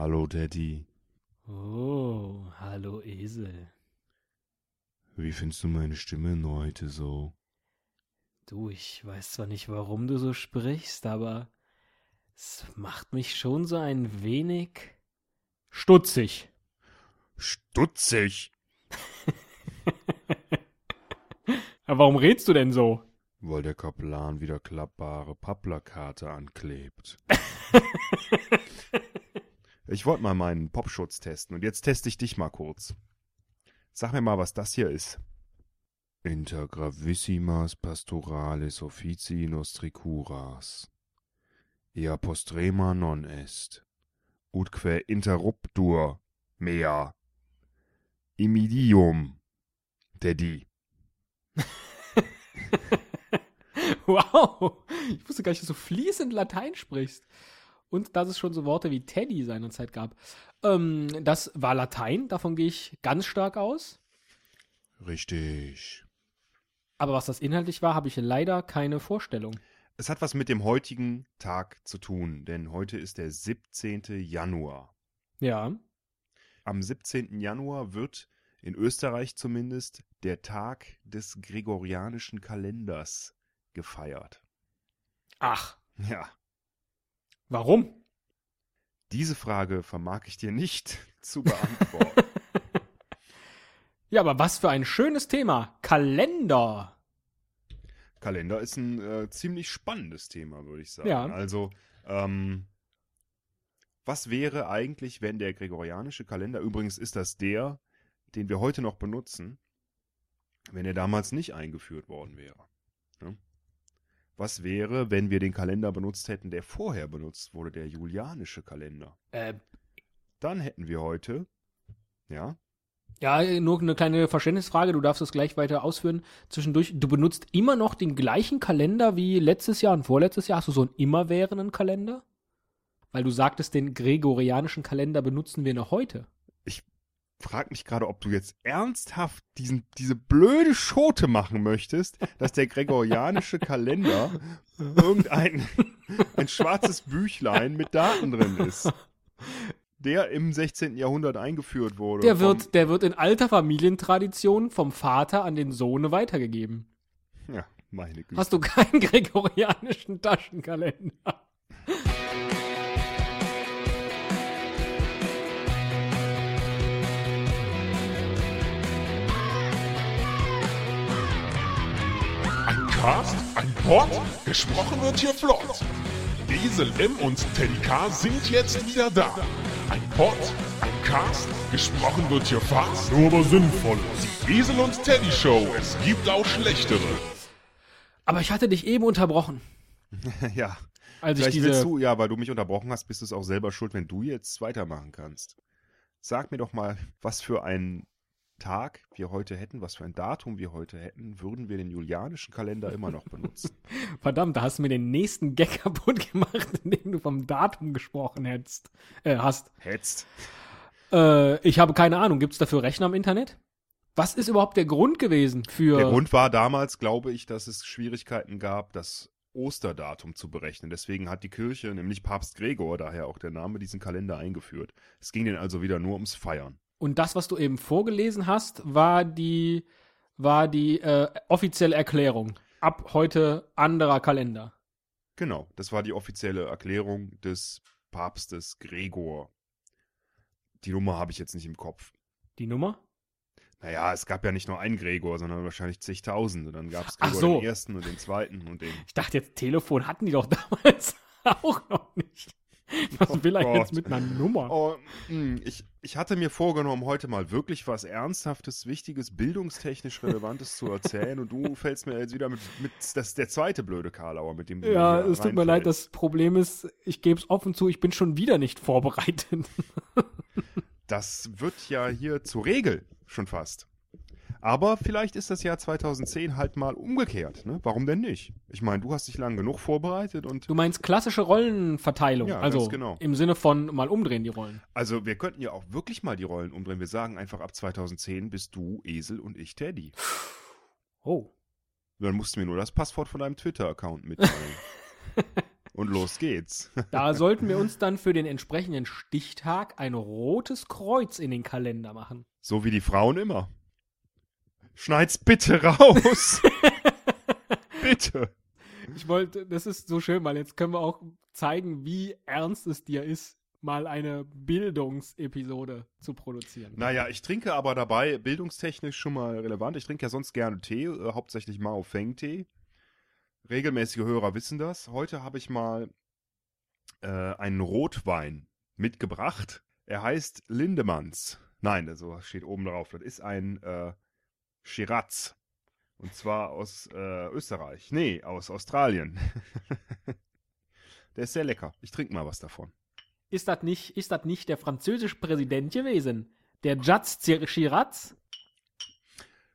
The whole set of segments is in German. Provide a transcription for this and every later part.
Hallo Daddy. Oh, hallo Esel. Wie findest du meine Stimme denn heute so? Du, ich weiß zwar nicht, warum du so sprichst, aber es macht mich schon so ein wenig stutzig. Stutzig? Aber warum redst du denn so? Weil der Kaplan wieder klappbare Papplakate anklebt. ich wollte mal meinen Popschutz testen und jetzt teste ich dich mal kurz. Sag mir mal, was das hier ist. Intergravissimas pastoralis officii nostri curas. Ea postrema non est. Utque interruptur mea. Imidium. Daddy. wow, ich wusste gar nicht, dass du fließend Latein sprichst. Und dass es schon so Worte wie Teddy seinerzeit gab. Ähm, das war Latein, davon gehe ich ganz stark aus. Richtig. Aber was das inhaltlich war, habe ich leider keine Vorstellung. Es hat was mit dem heutigen Tag zu tun, denn heute ist der 17. Januar. Ja. Am 17. Januar wird in Österreich zumindest der Tag des gregorianischen Kalenders gefeiert. Ach, Ja, warum? diese Frage vermag ich dir nicht zu beantworten. Ja, aber was für ein schönes Thema. Kalender. Kalender ist ein äh, ziemlich spannendes Thema, würde ich sagen. Ja. Also, ähm, was wäre eigentlich, wenn der gregorianische Kalender, übrigens ist das der, den wir heute noch benutzen, wenn er damals nicht eingeführt worden wäre? Ne? Was wäre, wenn wir den Kalender benutzt hätten, der vorher benutzt wurde, der julianische Kalender? Äh, Dann hätten wir heute, ja, ja, nur eine kleine Verständnisfrage, du darfst es gleich weiter ausführen. Zwischendurch, du benutzt immer noch den gleichen Kalender wie letztes Jahr und vorletztes Jahr. Hast du so einen immerwährenden Kalender? Weil du sagtest, den gregorianischen Kalender benutzen wir noch heute. Frag mich gerade, ob du jetzt ernsthaft diesen, diese blöde Schote machen möchtest, dass der gregorianische Kalender irgendein ein schwarzes Büchlein mit Daten drin ist. Der im 16. Jahrhundert eingeführt wurde. Der wird, der wird in alter Familientradition vom Vater an den Sohn weitergegeben. Ja, meine Güte. Hast du keinen gregorianischen Taschenkalender? Ein Cast, ein Pod, gesprochen wird hier flott. Esel M und Teddy K sind jetzt wieder da. Ein Pod, ein Cast, gesprochen wird hier fast, nur aber sinnvoll. Die Esel und Teddy Show, es gibt auch schlechtere. Aber ich hatte dich eben unterbrochen. ja. Als ich Vielleicht diese. willst du, ja, weil du mich unterbrochen hast, bist du es auch selber schuld, wenn du jetzt weitermachen kannst. Sag mir doch mal, was für einen Tag wir heute hätten, was für ein Datum wir heute hätten, würden wir den julianischen Kalender immer noch benutzen. Verdammt, da hast du mir den nächsten Gag kaputt gemacht, indem du vom Datum gesprochen hättest. Äh, hast. Hetzt. Äh, ich habe keine Ahnung. Gibt es dafür Rechner im Internet? Was ist überhaupt der Grund gewesen für. Der Grund war damals, glaube ich, dass es Schwierigkeiten gab, das Osterdatum zu berechnen. Deswegen hat die Kirche, nämlich Papst Gregor, daher auch der Name, diesen Kalender eingeführt. Es ging denn also wieder nur ums Feiern. Und das, was du eben vorgelesen hast, war die, war die äh, offizielle Erklärung. Ab heute anderer Kalender. Genau, das war die offizielle Erklärung des Papstes Gregor. Die Nummer habe ich jetzt nicht im Kopf. Die Nummer? Naja, es gab ja nicht nur einen Gregor, sondern wahrscheinlich zigtausende. Dann gab es Gregor so. den ersten und den zweiten und den. Ich dachte jetzt, Telefon hatten die doch damals auch noch nicht. Was Oh will er Gott. jetzt mit einer Nummer? Oh, mh, ich, ich hatte mir vorgenommen, heute mal wirklich was Ernsthaftes, Wichtiges, bildungstechnisch Relevantes zu erzählen und du fällst mir jetzt wieder mit, mit das der zweite blöde Karlauer, mit dem Ja, es tut mir leid, das Problem ist, ich gebe es offen zu, ich bin schon wieder nicht vorbereitet. Das wird ja hier zur Regel schon fast. Aber vielleicht ist das Jahr 2010 halt mal umgekehrt. Ne? Warum denn nicht? Ich meine, du hast dich lang genug vorbereitet und Du meinst klassische Rollenverteilung, Ja, also ganz genau. im Sinne von mal umdrehen die Rollen. also wir könnten ja auch wirklich mal die Rollen umdrehen. Wir sagen einfach ab 2010 bist du Esel und ich Teddy. Oh. Dann musst du mir nur das Passwort von deinem Twitter-Account mitteilen. Und los geht's. Da sollten wir uns dann für den entsprechenden Stichtag ein rotes Kreuz in den Kalender machen. So wie die Frauen immer. Schneid's bitte raus. bitte. Ich wollte, das ist so schön, weil jetzt können wir auch zeigen, wie ernst es dir ist, mal eine Bildungsepisode zu produzieren. Naja, ich trinke aber dabei bildungstechnisch schon mal relevant. Ich trinke ja sonst gerne Tee, äh, hauptsächlich Mao Feng Tee. Regelmäßige Hörer wissen das. Heute habe ich mal äh, einen Rotwein mitgebracht. Er heißt Lindemanns. Nein, so steht oben drauf. Das ist ein äh, Shiraz. Und zwar aus äh, Österreich. Nee, aus Australien. Der ist sehr lecker. Ich trinke mal was davon. Ist das nicht, ist das nicht der französische Präsident gewesen? Der Jatz Chirac?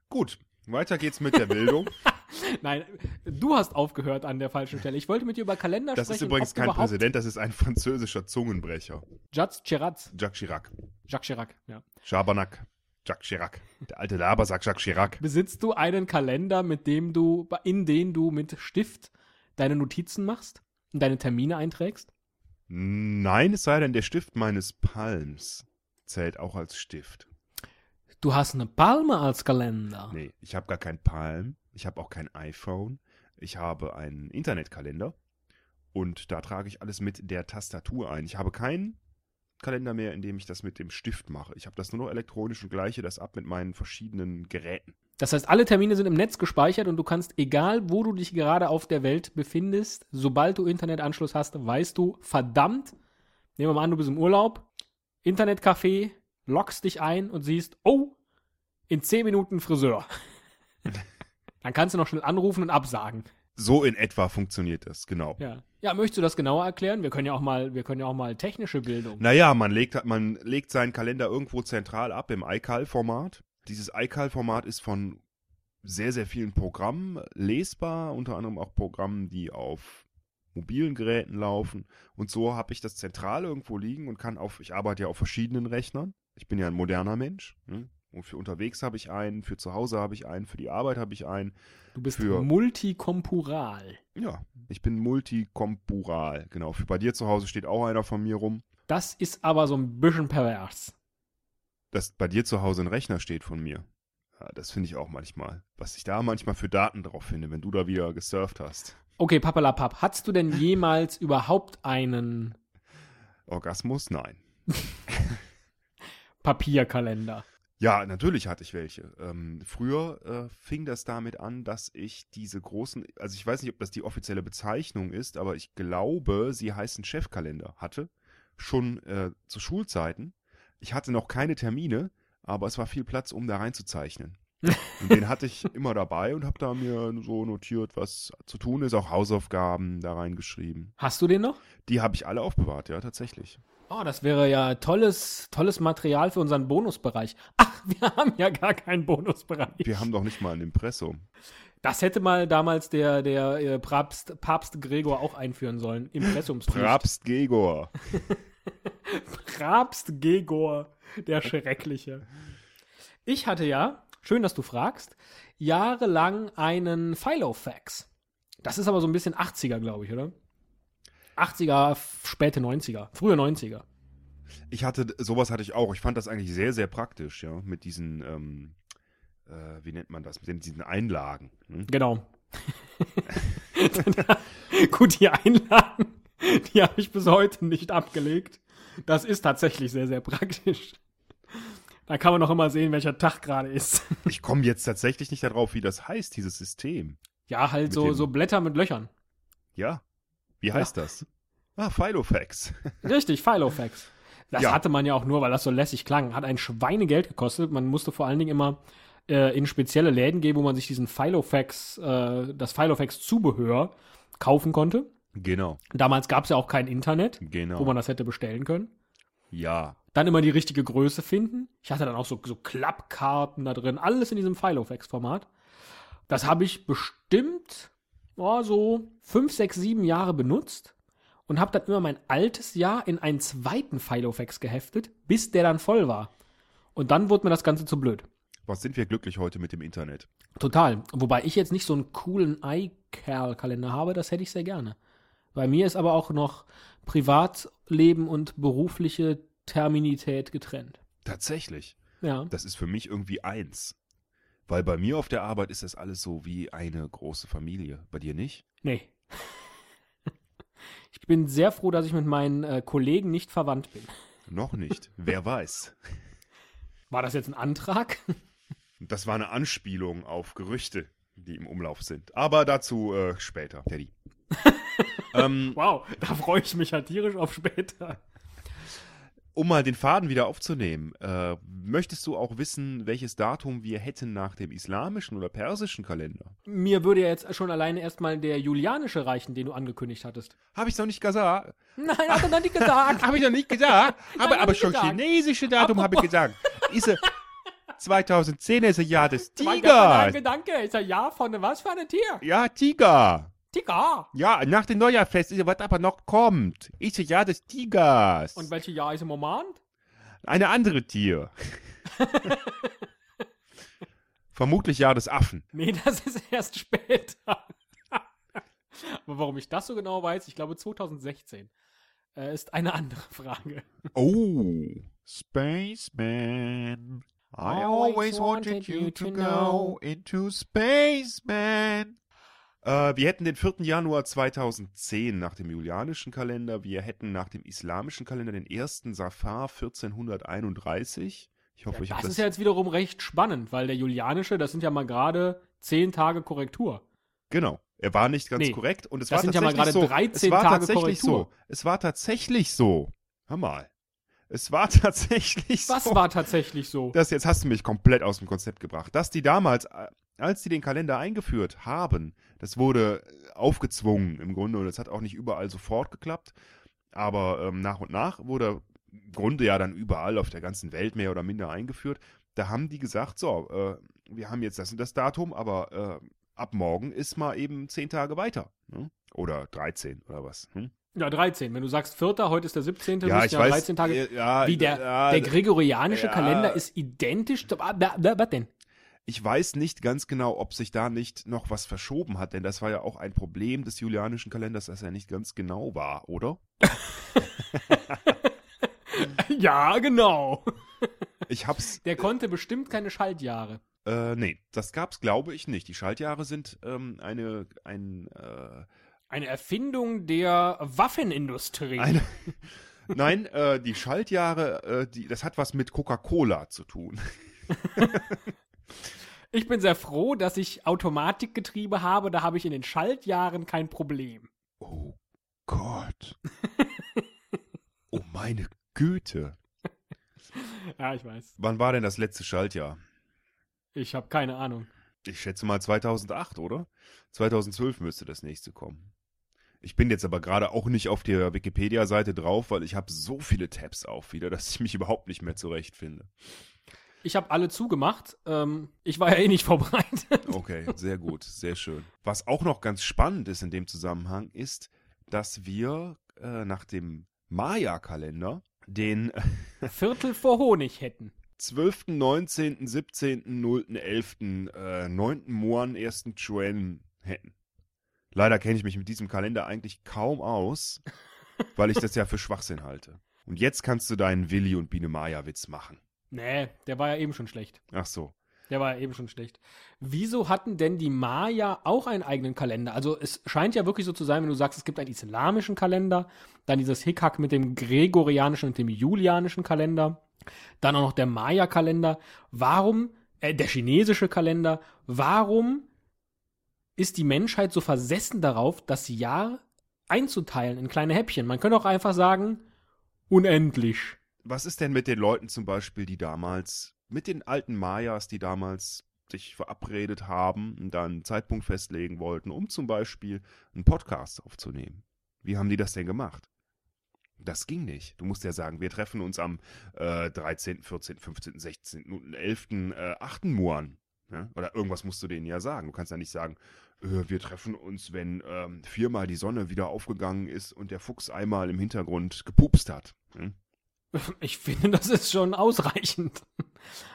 Gut, weiter geht's mit der Bildung. Nein, du hast aufgehört an der falschen Stelle. Ich wollte mit dir über Kalender Das ist sprechen. übrigens ob du kein Präsident, das ist ein französischer Zungenbrecher. Jatz Chirac. Jacques Chirac. Jacques Chirac, ja. Schabernack. Jacques Chirac. Der alte Labersack Jacques Chirac. Besitzt du einen Kalender, mit dem du, in den du mit Stift deine Notizen machst und deine Termine einträgst? Nein, es sei denn, der Stift meines Palms zählt auch als Stift. Du hast eine Palme als Kalender. Nee, ich habe gar kein Palm. Ich habe auch kein iPhone. Ich habe einen Internetkalender. Und da trage ich alles mit der Tastatur ein. Ich habe keinen Kalender mehr, in dem ich das mit dem Stift mache. Ich habe das nur noch elektronisch und gleiche das ab mit meinen verschiedenen Geräten. Das heißt, alle Termine sind im Netz gespeichert und du kannst, egal wo du dich gerade auf der Welt befindest, sobald du Internetanschluss hast, weißt du, verdammt, nehmen wir mal an, du bist im Urlaub, Internetcafé, loggst dich ein und siehst, oh, in 10 Minuten Friseur. Dann kannst du noch schnell anrufen und absagen. So in etwa funktioniert das, genau. Ja. Ja, möchtest du das genauer erklären? Wir können ja auch mal, wir können ja auch mal technische Bildung. Naja, man legt, man legt seinen Kalender irgendwo zentral ab im iCal-Format. Dieses iCal-Format ist von sehr, sehr vielen Programmen lesbar, unter anderem auch Programmen, die auf mobilen Geräten laufen. Und so habe ich das zentral irgendwo liegen und kann auf, ich arbeite ja auf verschiedenen Rechnern. Ich bin ja ein moderner Mensch. Ne? Und für unterwegs habe ich einen, für zu Hause habe ich einen, für die Arbeit habe ich einen. Du bist für- multikompural. Ja, ich bin multikompural. Genau, für bei dir zu Hause steht auch einer von mir rum. Das ist aber so ein bisschen pervers. dass bei dir zu Hause ein Rechner steht von mir. Ja, das finde ich auch manchmal. Was ich da manchmal für Daten drauf finde, wenn du da wieder gesurft hast. Okay, Papalapap, hattest du denn jemals überhaupt einen Orgasmus? Nein. Papierkalender? Ja, natürlich hatte ich welche. Ähm, früher äh, fing das damit an, dass ich diese großen, also ich weiß nicht, ob das die offizielle Bezeichnung ist, aber ich glaube, sie heißen Chefkalender. Hatte schon äh, zu Schulzeiten. Ich hatte noch keine Termine, aber es war viel Platz, um da reinzuzeichnen. Und den hatte ich immer dabei und habe da mir so notiert, was zu tun ist, auch Hausaufgaben da reingeschrieben. Hast du den noch? Die habe ich alle aufbewahrt, ja, tatsächlich. Oh, das wäre ja tolles, tolles Material für unseren Bonusbereich. Ach, wir haben ja gar keinen Bonusbereich. Wir haben doch nicht mal ein Impressum. Das hätte mal damals der, der äh, Papst, Papst Gregor auch einführen sollen. Impressumspflicht. Prapst Gegor. Papst Gregor, der Schreckliche. Ich hatte ja, schön, dass du fragst, jahrelang einen Filofax. Das ist aber so ein bisschen 80er, glaube ich, oder? 80er, späte 90er, frühe 90er. Ich hatte, sowas hatte ich auch. Ich fand das eigentlich sehr, sehr praktisch, ja, mit diesen, ähm, äh, wie nennt man das, mit diesen Einlagen. Hm? Genau. Gut, die Einlagen, die habe ich bis heute nicht abgelegt. Das ist tatsächlich sehr, sehr praktisch. Da kann man noch immer sehen, welcher Tag gerade ist. Ich komme jetzt tatsächlich nicht darauf, wie das heißt, dieses System. Ja, halt Mit so, so Blätter mit Löchern. Ja. Wie heißt das? Ah, Filofax. Richtig, Filofax. Das Ja. hatte man ja auch nur, weil das so lässig klang. Hat ein Schweinegeld gekostet. Man musste vor allen Dingen immer äh, in spezielle Läden gehen, wo man sich diesen Filofax, äh, das Filofax-Zubehör kaufen konnte. Genau, Damals gab es ja auch kein Internet, genau. wo man das hätte bestellen können. ja, Dann immer die richtige Größe finden. Ich hatte dann auch so, so Klappkarten da drin. Alles in diesem Filofax-Format. Das habe ich bestimmt oh, so fünf, sechs, sieben Jahre benutzt und habe dann immer mein altes Jahr in einen zweiten Filofax geheftet, bis der dann voll war. Und dann wurde mir das Ganze zu blöd. was sind wir glücklich heute mit dem Internet? Total. Wobei ich jetzt nicht so einen coolen iCal-Kalender habe, das hätte ich sehr gerne. Bei mir ist aber auch noch Privatleben und berufliche Terminität getrennt. Tatsächlich. Ja. Das ist für mich irgendwie eins. Weil bei mir auf der Arbeit ist das alles so wie eine große Familie. Bei dir nicht? Nee. Ich bin sehr froh, dass ich mit meinen äh, Kollegen nicht verwandt bin. Noch nicht. Wer weiß. War das jetzt ein Antrag? Das war eine Anspielung auf Gerüchte, die im Umlauf sind. Aber dazu äh, später, Teddy. ähm, Wow, da freue ich mich ja tierisch auf später. Um mal den Faden wieder aufzunehmen, äh, möchtest du auch wissen, welches Datum wir hätten nach dem islamischen oder persischen Kalender? Mir würde ja jetzt schon alleine erstmal der julianische reichen, den du angekündigt hattest. Habe ich noch nicht gesagt. Nein, hast du noch nicht gesagt. Habe ich noch nicht gesagt. Nein, aber schon gesagt. chinesische Datum habe ich gesagt. Ist er 2010 ist ein Jahr des Mein Tigers. Gedanke ist ja ja von was für ein Tier? Ja, Tiger. Tiger. Ja, nach dem Neujahrfest ist was aber noch kommt. Ist ein Jahr des Tigers. Und welche Jahr ist im Moment? Eine andere Tier. Vermutlich Jahr des Affen. Nee, das ist erst später. Aber warum ich das so genau weiß, ich glaube 2016, äh, ist eine andere Frage. Oh, Spaceman. I always wanted you to go into space, man. Äh, wir hätten den 4. Januar 2010 nach dem julianischen Kalender. Wir hätten nach dem islamischen Kalender den 1. Safar 1431. Ich hoffe, ich das habe ist ja jetzt wiederum recht spannend, weil der julianische, das sind ja mal gerade 10 Tage Korrektur. Genau. Er war nicht ganz Nee, korrekt und es das war sind ja mal tatsächlich gerade so. 13 es war Tage tatsächlich Korrektur. so. Es war tatsächlich so. Hör mal. Es war tatsächlich Was so. war tatsächlich so? Das jetzt hast du mich komplett aus dem Konzept gebracht. Dass die damals, äh, als die den Kalender eingeführt haben, das wurde äh, aufgezwungen im Grunde und es hat auch nicht überall sofort geklappt. Aber ähm, nach und nach wurde im Grunde ja dann überall auf der ganzen Welt mehr oder minder eingeführt. Da haben die gesagt, so, äh, wir haben jetzt das und das Datum, aber äh, ab morgen ist mal eben zehn Tage weiter. Ne? Oder 13 oder was. Hm? Ja, 13. Wenn du sagst 4., heute ist der 17., Ja, ich ja weiß. 13 Tage. Ja, Wie der, ja, der gregorianische. Kalender ist identisch. Ah, Was denn? Ich weiß nicht ganz genau, ob sich da nicht noch was verschoben hat, denn das war ja auch ein Problem des julianischen Kalenders, dass er nicht ganz genau war, oder? Ja, genau. Ich hab's. Der konnte bestimmt keine Schaltjahre. Äh, nee, das gab's, glaube ich, nicht. Die Schaltjahre sind ähm, eine, ein, äh, Eine Erfindung der Waffenindustrie. eine. Nein, äh, die Schaltjahre, äh, die, das hat was mit Coca-Cola zu tun. Ich bin sehr froh, dass ich Automatikgetriebe habe. Da habe ich in den Schaltjahren kein Problem. Oh Gott. oh meine Güte. Ja, ich weiß. Wann war denn das letzte Schaltjahr? Ich habe keine Ahnung. Ich schätze mal 2008, oder? 2012 müsste das nächste kommen. Ich bin jetzt aber gerade auch nicht auf der Wikipedia-Seite drauf, weil ich habe so viele Tabs auf wieder, dass ich mich überhaupt nicht mehr zurechtfinde. Ich habe alle zugemacht. Ähm, ich war ja eh nicht vorbereitet. Okay, sehr gut, sehr schön. Was auch noch ganz spannend ist in dem Zusammenhang, ist, dass wir äh, nach dem Maya-Kalender den Viertel vor Honig hätten. 12., 19., 17., 0., 11., äh, 9. Moan, 1. Chuen hätten. Leider kenne ich mich mit diesem Kalender eigentlich kaum aus, weil ich das ja für Schwachsinn halte. Und jetzt kannst du deinen Willi und Biene Maya Witz machen. Nee, der war ja eben schon schlecht. Ach so. Der war ja eben schon schlecht. Wieso hatten denn die Maya auch einen eigenen Kalender? Also es scheint ja wirklich so zu sein, wenn du sagst, es gibt einen islamischen Kalender, dann dieses Hickhack mit dem gregorianischen und dem julianischen Kalender, dann auch noch der Maya-Kalender. Warum, äh, der chinesische Kalender, warum ist die Menschheit so versessen darauf, das Jahr einzuteilen in kleine Häppchen? Man könnte auch einfach sagen, unendlich. Was ist denn mit den Leuten zum Beispiel, die damals, mit den alten Mayas, die damals sich verabredet haben und dann einen Zeitpunkt festlegen wollten, um zum Beispiel einen Podcast aufzunehmen? Wie haben die das denn gemacht? Das ging nicht. Du musst ja sagen, wir treffen uns am äh, 13., 14., 15., 16. und 11., äh, 8. Muan. Ja? Oder irgendwas musst du denen ja sagen. Du kannst ja nicht sagen, äh, wir treffen uns, wenn ähm, viermal die Sonne wieder aufgegangen ist und der Fuchs einmal im Hintergrund gepupst hat. Hm? Ich finde, das ist schon ausreichend.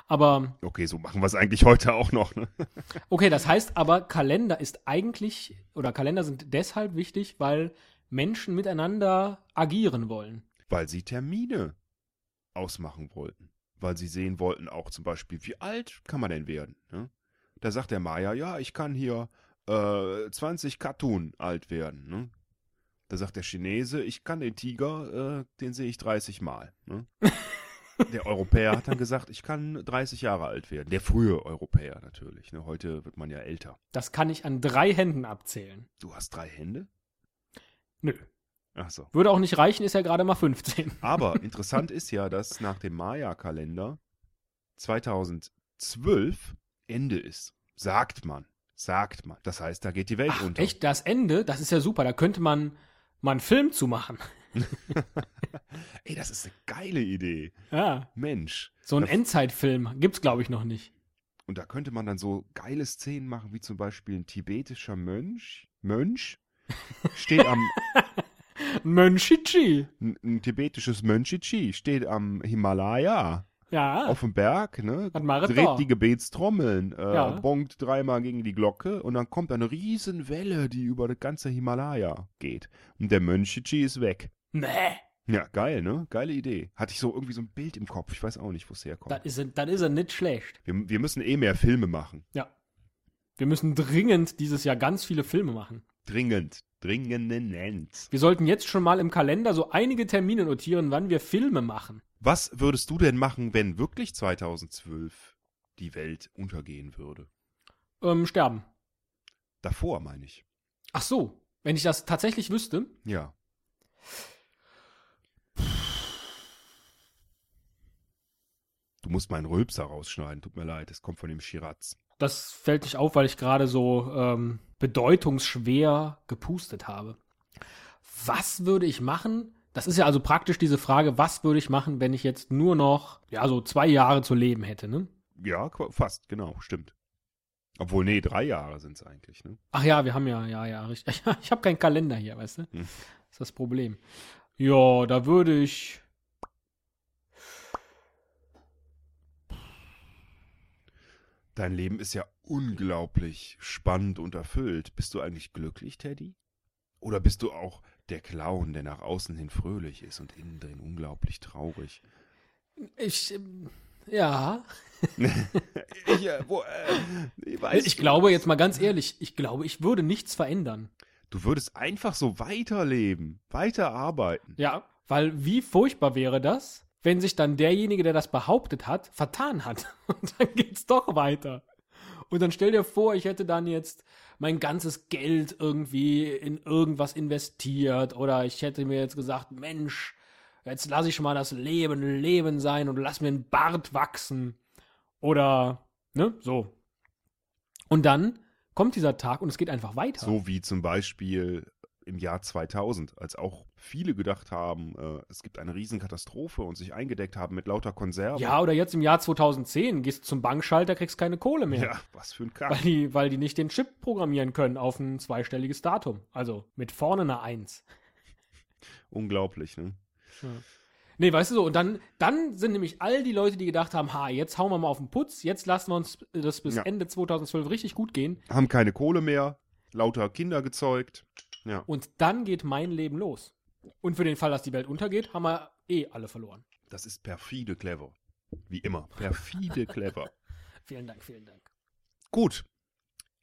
Aber Okay, so machen wir es eigentlich heute auch noch. Ne? Okay, das heißt aber, Kalender ist eigentlich, oder Kalender sind deshalb wichtig, weil Menschen miteinander agieren wollen? Weil sie Termine ausmachen wollten. Weil sie sehen wollten auch zum Beispiel, wie alt kann man denn werden? Ne? Da sagt der Maya, ja, ich kann hier äh, 20 Katun alt werden. Ne? Da sagt der Chinese, ich kann den Tiger, äh, den sehe ich 30 Mal. Ne? Der Europäer hat dann gesagt, ich kann 30 Jahre alt werden. Der frühe Europäer natürlich. Ne? Heute wird man ja älter. Das kann ich an drei Händen abzählen. Du hast drei Hände? Nö. Ach so. Würde auch nicht reichen, ist ja gerade mal 15. Aber interessant ist ja, dass nach dem Maya-Kalender 2012 Ende ist. Sagt man. Sagt man. Das heißt, da geht die Welt Ach, unter. echt, das Ende, das ist ja super. Da könnte man mal einen Film zu machen. Ey, das ist eine geile Idee. Ja. Mensch. So ein Endzeitfilm gibt's, glaube ich, noch nicht. Und da könnte man dann so geile Szenen machen, wie zum Beispiel ein tibetischer Mönch. Mönch? Steht am. Mönchichi. ein, ein tibetisches Mönchichi steht am Himalaya Ja. auf dem Berg, ne? Dreht die Gebetstrommeln, äh, Ja. bonkt dreimal gegen die Glocke und dann kommt eine riesen Welle, die über das ganze Himalaya geht. Und der Mönchichi ist weg. Nee. Ja, geil, ne? Geile Idee. Hatte ich so irgendwie so ein Bild im Kopf. Ich weiß auch nicht, wo es herkommt. Das ist, er- das ist er nicht schlecht. Wir, wir müssen eh mehr Filme machen. Ja. Wir müssen dringend dieses Jahr ganz viele Filme machen. Dringend. Dringend. Wir sollten jetzt schon mal im Kalender so einige Termine notieren, wann wir Filme machen. Was würdest du denn machen, wenn wirklich 2012 die Welt untergehen würde? Ähm, sterben. Davor, meine ich. Ach so. Wenn ich das tatsächlich wüsste, Ja. Du musst meinen Rülpser rausschneiden. Tut mir leid, es kommt von dem Shiraz. das fällt nicht auf, weil ich gerade so ähm, bedeutungsschwer gepustet habe. Was würde ich machen? Das ist ja also praktisch diese Frage, was würde ich machen, wenn ich jetzt nur noch, ja, so zwei Jahre zu leben hätte, ne? Ja, fast, genau, stimmt. Obwohl, nee, drei Jahre sind es eigentlich, ne? Ach ja, wir haben ja, ja, ja, richtig. Ich habe keinen Kalender hier, weißt du? Hm. Das ist das Problem. Ja, da würde ich. Dein Leben ist ja unglaublich spannend und erfüllt. Bist du eigentlich glücklich, Teddy? Oder bist du auch der Clown, der nach außen hin fröhlich ist und innen drin unglaublich traurig? Ich. ähm, Ja. ich, äh, wo, äh, ich weiß Ich glaube, jetzt mal ganz ehrlich, ich glaube, ich würde nichts verändern. Du würdest einfach so weiterleben, weiterarbeiten. Ja, weil wie furchtbar wäre das, wenn sich dann derjenige, der das behauptet hat, vertan hat. Und dann geht's doch weiter. Und dann stell dir vor, ich hätte dann jetzt mein ganzes Geld irgendwie in irgendwas investiert oder ich hätte mir jetzt gesagt, Mensch, jetzt lasse ich mal das Leben Leben sein und lass mir einen Bart wachsen. Oder, ne, so. Und dann kommt dieser Tag und es geht einfach weiter. So wie zum Beispiel im Jahr 2000, als auch viele gedacht haben, äh, es gibt eine Riesenkatastrophe und sich eingedeckt haben mit lauter Konserven. Ja, oder jetzt im Jahr 2010 gehst zum Bankschalter, kriegst keine Kohle mehr. Ja, was für ein Weil Kack. die, weil die nicht den Chip programmieren können auf ein zweistelliges Datum. Also mit vorne eine Eins. Unglaublich, ne? Nee, weißt du so, und dann, dann sind nämlich all die Leute, die gedacht haben, ha, jetzt hauen wir mal auf den Putz, jetzt lassen wir uns das bis Ja. Ende 2012 richtig gut gehen. Haben keine Kohle mehr, lauter Kinder gezeugt. Ja. Und dann geht mein Leben los. Und für den Fall, dass die Welt untergeht, haben wir eh alle verloren. Das ist perfide clever. Wie immer. Perfide clever. Vielen Dank, vielen Dank. Gut.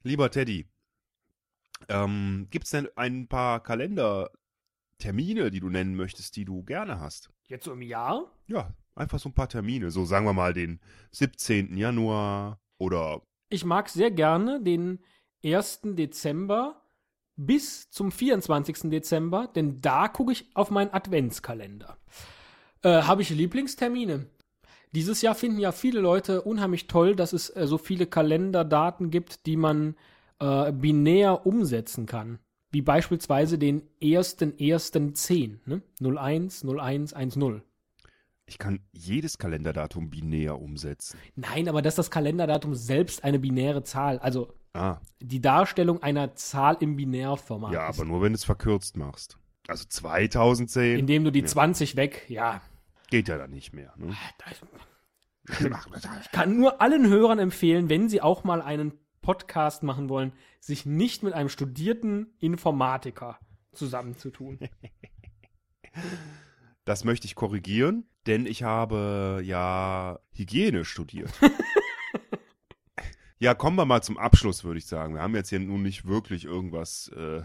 Lieber Teddy, ähm, gibt es denn ein paar Kalendertermine, die du nennen möchtest, die du gerne hast? Jetzt so im Jahr? Ja, einfach so ein paar Termine. So sagen wir mal den 17. Januar oder Ich mag sehr gerne den 1. Dezember bis zum 24. Dezember, denn da gucke ich auf meinen Adventskalender. Äh, Habe ich Lieblingstermine? Dieses Jahr finden ja viele Leute unheimlich toll, dass es äh, so viele Kalenderdaten gibt, die man äh, binär umsetzen kann. Wie beispielsweise den 1.1.10, ne? 01, 01, 10. ich kann jedes Kalenderdatum binär umsetzen. Nein, aber dass das Kalenderdatum selbst eine binäre Zahl, also Ah, die Darstellung einer Zahl im Binärformat ja, aber nur wenn du es verkürzt machst. Also 2010 Indem du die Ja. 20 weg, ja. geht ja dann nicht mehr. Ne? Ich kann nur allen Hörern empfehlen, wenn sie auch mal einen Podcast machen wollen, sich nicht mit einem studierten Informatiker zusammenzutun. Das möchte ich korrigieren, denn ich habe ja Hygiene studiert. ja, kommen wir mal zum Abschluss, würde ich sagen. Wir haben jetzt hier nun nicht wirklich irgendwas, äh,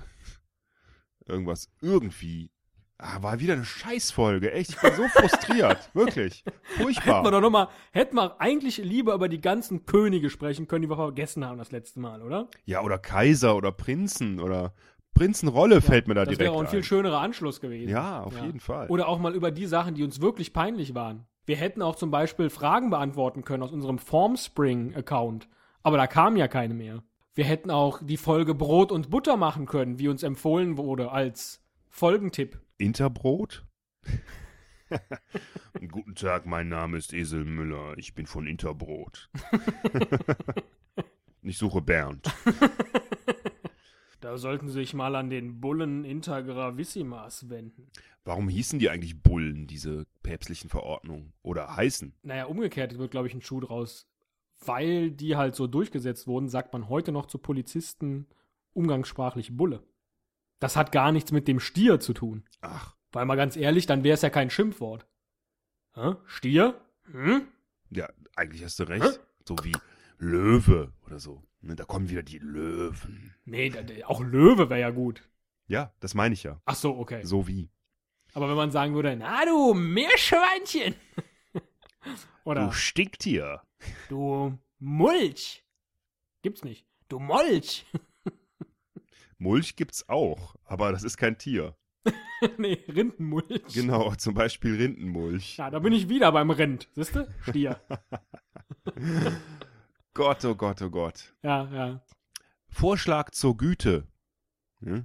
irgendwas irgendwie. Ah, war wieder eine Scheißfolge, echt. Ich bin so frustriert, wirklich. Furchtbar. Hätten wir doch noch mal, hätten wir eigentlich lieber über die ganzen Könige sprechen können, die wir vergessen haben das letzte Mal, oder? Ja, oder Kaiser oder Prinzen oder Prinzenrolle fällt mir da das direkt wäre auch ein viel ein. schönerer Anschluss gewesen. Ja, auf jeden Fall. Oder auch mal über die Sachen, die uns wirklich peinlich waren. Wir hätten auch zum Beispiel Fragen beantworten können aus unserem Formspring-Account. Aber da kam ja keine mehr. Wir hätten auch die Folge Brot und Butter machen können, wie uns empfohlen wurde als Folgentipp. Interbrot? Guten Tag, mein Name ist Esel Müller. Ich bin von Interbrot. ich suche Bernd. Da sollten Sie sich mal an den Bullen Intergravissimas wenden. Warum hießen die eigentlich Bullen, diese päpstlichen Verordnungen? Oder heißen? Naja, umgekehrt wird, glaube ich, ein Schuh draus. Weil die halt so durchgesetzt wurden, sagt man heute noch zu Polizisten umgangssprachlich Bulle. Das hat gar nichts mit dem Stier zu tun. Ach, Weil mal ganz ehrlich, dann wäre es ja kein Schimpfwort. Hä? Stier? Hm? ja, eigentlich hast du recht. Hä? So wie Löwe oder so. Ne, Da kommen wieder die Löwen. Nee, auch Löwe wäre ja gut. Ja, das meine ich ja. Ach so, okay. So wie. Aber wenn man sagen würde, na du Meerschweinchen. Oder Du Stinktier. Du Mulch. Gibt's nicht. Du Molch. Mulch gibt's auch, aber das ist kein Tier. nee, Rindenmulch. Genau, zum Beispiel Rindenmulch. Ja, da bin ich wieder beim Rind. Siehst du? Stier. Gott, oh Gott, oh Gott. ja, ja. Vorschlag zur Güte. Ja?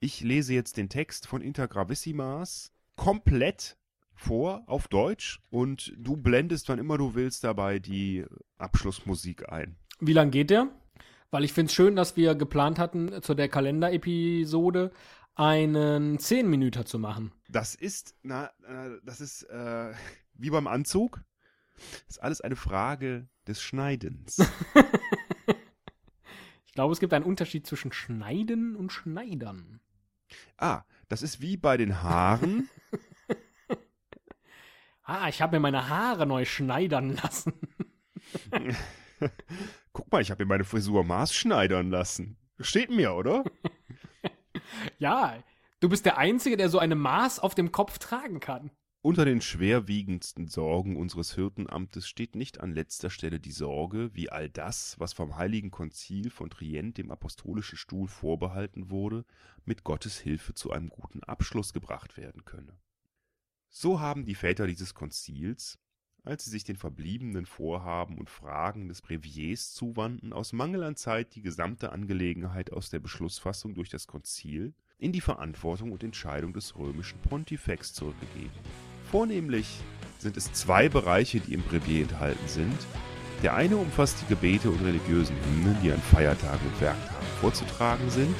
Ich lese jetzt den Text von Intergravissimas komplett vor auf Deutsch und du blendest, wann immer du willst, dabei die Abschlussmusik ein. Wie lang geht der? Weil ich finde es schön, dass wir geplant hatten, zu der Kalenderepisode einen 10 Minüter zu machen. Das ist, na, das ist äh, wie beim Anzug. Das ist alles eine Frage des Schneidens. Ich glaube, es gibt einen Unterschied zwischen Schneiden und Schneidern. ah, das ist wie bei den Haaren. Ah, ich habe mir meine Haare neu schneidern lassen. Guck mal, ich habe mir meine Frisur maßschneidern lassen. Steht mir, oder? ja, du bist der Einzige, der so eine Maß auf dem Kopf tragen kann. Unter den schwerwiegendsten Sorgen unseres Hirtenamtes steht nicht an letzter Stelle die Sorge, wie all das, was vom heiligen Konzil von Trient dem apostolischen Stuhl vorbehalten wurde, mit Gottes Hilfe zu einem guten Abschluss gebracht werden könne. So haben die Väter dieses Konzils, als sie sich den verbliebenen Vorhaben und Fragen des Breviers zuwandten, aus Mangel an Zeit die gesamte Angelegenheit aus der Beschlussfassung durch das Konzil in die Verantwortung und Entscheidung des römischen Pontifex zurückgegeben. Vornehmlich sind es zwei Bereiche, die im Brevier enthalten sind. Der eine umfasst die Gebete und religiösen Hymnen, die an Feiertagen und Werktagen vorzutragen sind.